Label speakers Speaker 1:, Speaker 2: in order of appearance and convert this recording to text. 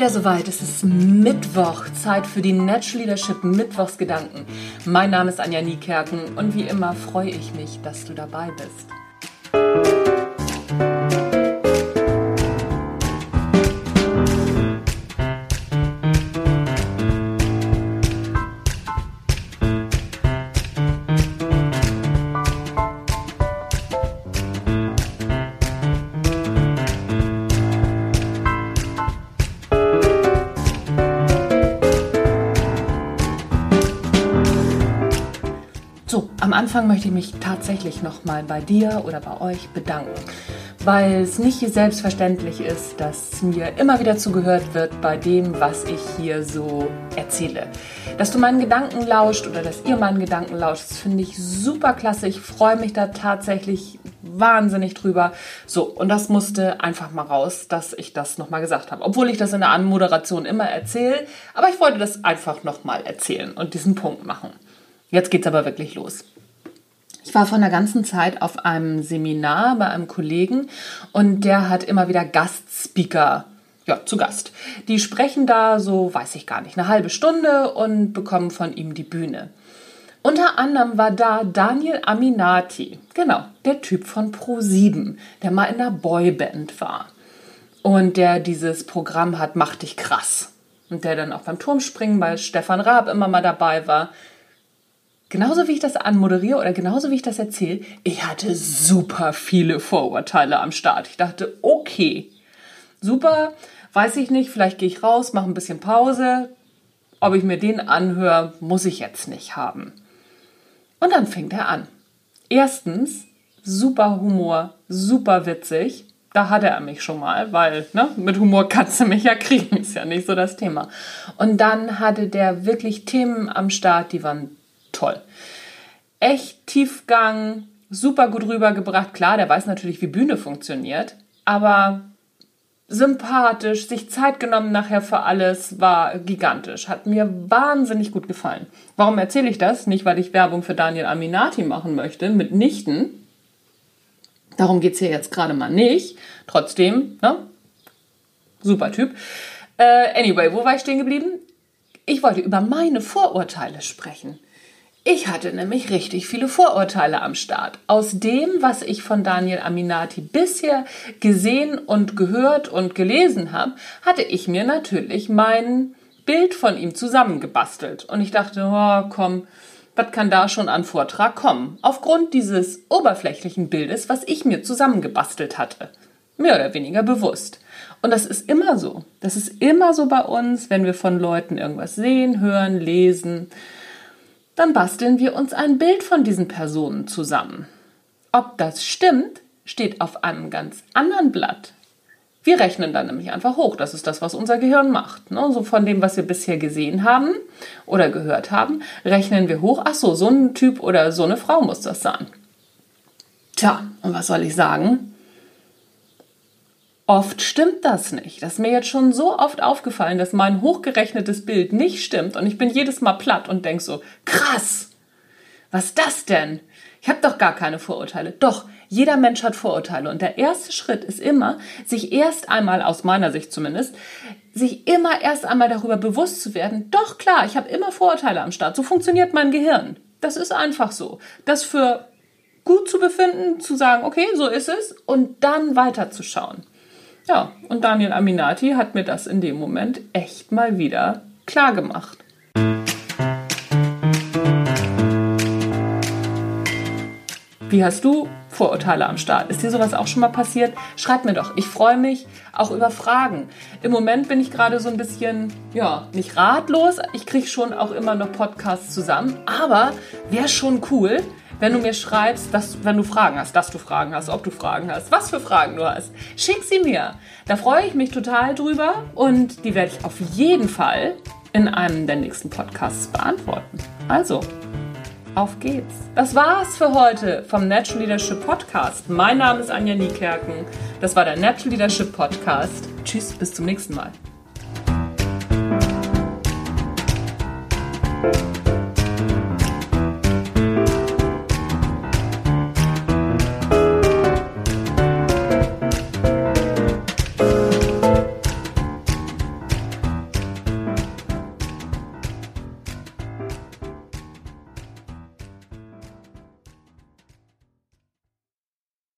Speaker 1: wieder soweit. Es ist Mittwoch, Zeit für die Natural Leadership Mittwochsgedanken. Mein Name ist Anja Niekerken und wie immer freue ich mich, dass du dabei bist. Am Anfang möchte ich mich tatsächlich nochmal bei dir oder bei euch bedanken, weil es nicht selbstverständlich ist, dass mir immer wieder zugehört wird bei dem, was ich hier so erzähle. Dass du meinen Gedanken lauscht oder dass ihr meinen Gedanken lauscht, das finde ich super klasse. Ich freue mich da tatsächlich wahnsinnig drüber. So, und das musste einfach mal raus, dass ich das nochmal gesagt habe. Obwohl ich das in der Anmoderation immer erzähle, aber ich wollte das einfach nochmal erzählen und diesen Punkt machen. Jetzt geht's aber wirklich los. Ich war vor einer ganzen Zeit auf einem Seminar bei einem Kollegen und der hat immer wieder Gastspeaker ja, zu Gast. Die sprechen da so, weiß ich gar nicht, eine halbe Stunde und bekommen von ihm die Bühne. Unter anderem war da Daniel Aminati, genau, der Typ von Pro7, der mal in einer Boyband war und der dieses Programm hat Mach dich krass und der dann auch beim Turmspringen bei Stefan Raab immer mal dabei war genauso wie ich das anmoderiere oder genauso wie ich das erzähle, ich hatte super viele Vorurteile am Start. Ich dachte, okay, super, weiß ich nicht, vielleicht gehe ich raus, mache ein bisschen Pause. Ob ich mir den anhöre, muss ich jetzt nicht haben. Und dann fängt er an. Erstens, super Humor, super witzig. Da hatte er mich schon mal, weil ne, mit Humor kannst du mich ja kriegen, ist ja nicht so das Thema. Und dann hatte der wirklich Themen am Start, die waren toll. Echt Tiefgang, super gut rübergebracht. Klar, der weiß natürlich, wie Bühne funktioniert, aber sympathisch, sich Zeit genommen nachher für alles, war gigantisch. Hat mir wahnsinnig gut gefallen. Warum erzähle ich das? Nicht, weil ich Werbung für Daniel Aminati machen möchte, mitnichten. Darum geht es hier jetzt gerade mal nicht. Trotzdem, ne? Super Typ. Äh, anyway, wo war ich stehen geblieben? Ich wollte über meine Vorurteile sprechen. Ich hatte nämlich richtig viele Vorurteile am Start. Aus dem, was ich von Daniel Aminati bisher gesehen und gehört und gelesen habe, hatte ich mir natürlich mein Bild von ihm zusammengebastelt. Und ich dachte, oh, komm, was kann da schon an Vortrag kommen? Aufgrund dieses oberflächlichen Bildes, was ich mir zusammengebastelt hatte. Mehr oder weniger bewusst. Und das ist immer so. Das ist immer so bei uns, wenn wir von Leuten irgendwas sehen, hören, lesen dann basteln wir uns ein Bild von diesen Personen zusammen. Ob das stimmt, steht auf einem ganz anderen Blatt. Wir rechnen dann nämlich einfach hoch. Das ist das, was unser Gehirn macht. Ne? So von dem, was wir bisher gesehen haben oder gehört haben, rechnen wir hoch. Ach so, so ein Typ oder so eine Frau muss das sein. Tja, und was soll ich sagen? Oft stimmt das nicht. Das ist mir jetzt schon so oft aufgefallen, dass mein hochgerechnetes Bild nicht stimmt und ich bin jedes Mal platt und denke so, krass, was ist das denn? Ich habe doch gar keine Vorurteile. Doch, jeder Mensch hat Vorurteile und der erste Schritt ist immer, sich erst einmal, aus meiner Sicht zumindest, sich immer erst einmal darüber bewusst zu werden, doch klar, ich habe immer Vorurteile am Start. So funktioniert mein Gehirn. Das ist einfach so. Das für gut zu befinden, zu sagen, okay, so ist es und dann weiterzuschauen. Ja, und Daniel Aminati hat mir das in dem Moment echt mal wieder klar gemacht. Wie hast du Vorurteile am Start? Ist dir sowas auch schon mal passiert? Schreib mir doch. Ich freue mich auch über Fragen. Im Moment bin ich gerade so ein bisschen, ja, nicht ratlos. Ich kriege schon auch immer noch Podcasts zusammen. Aber wäre schon cool, wenn du mir schreibst, dass, wenn du Fragen hast, dass du Fragen hast, ob du Fragen hast, was für Fragen du hast. Schick sie mir. Da freue ich mich total drüber und die werde ich auf jeden Fall in einem der nächsten Podcasts beantworten. Also, auf geht's. Das war's für heute vom Natural Leadership Podcast. Mein Name ist Anja Niekerken. Das war der Natural Leadership Podcast. Tschüss, bis zum nächsten Mal.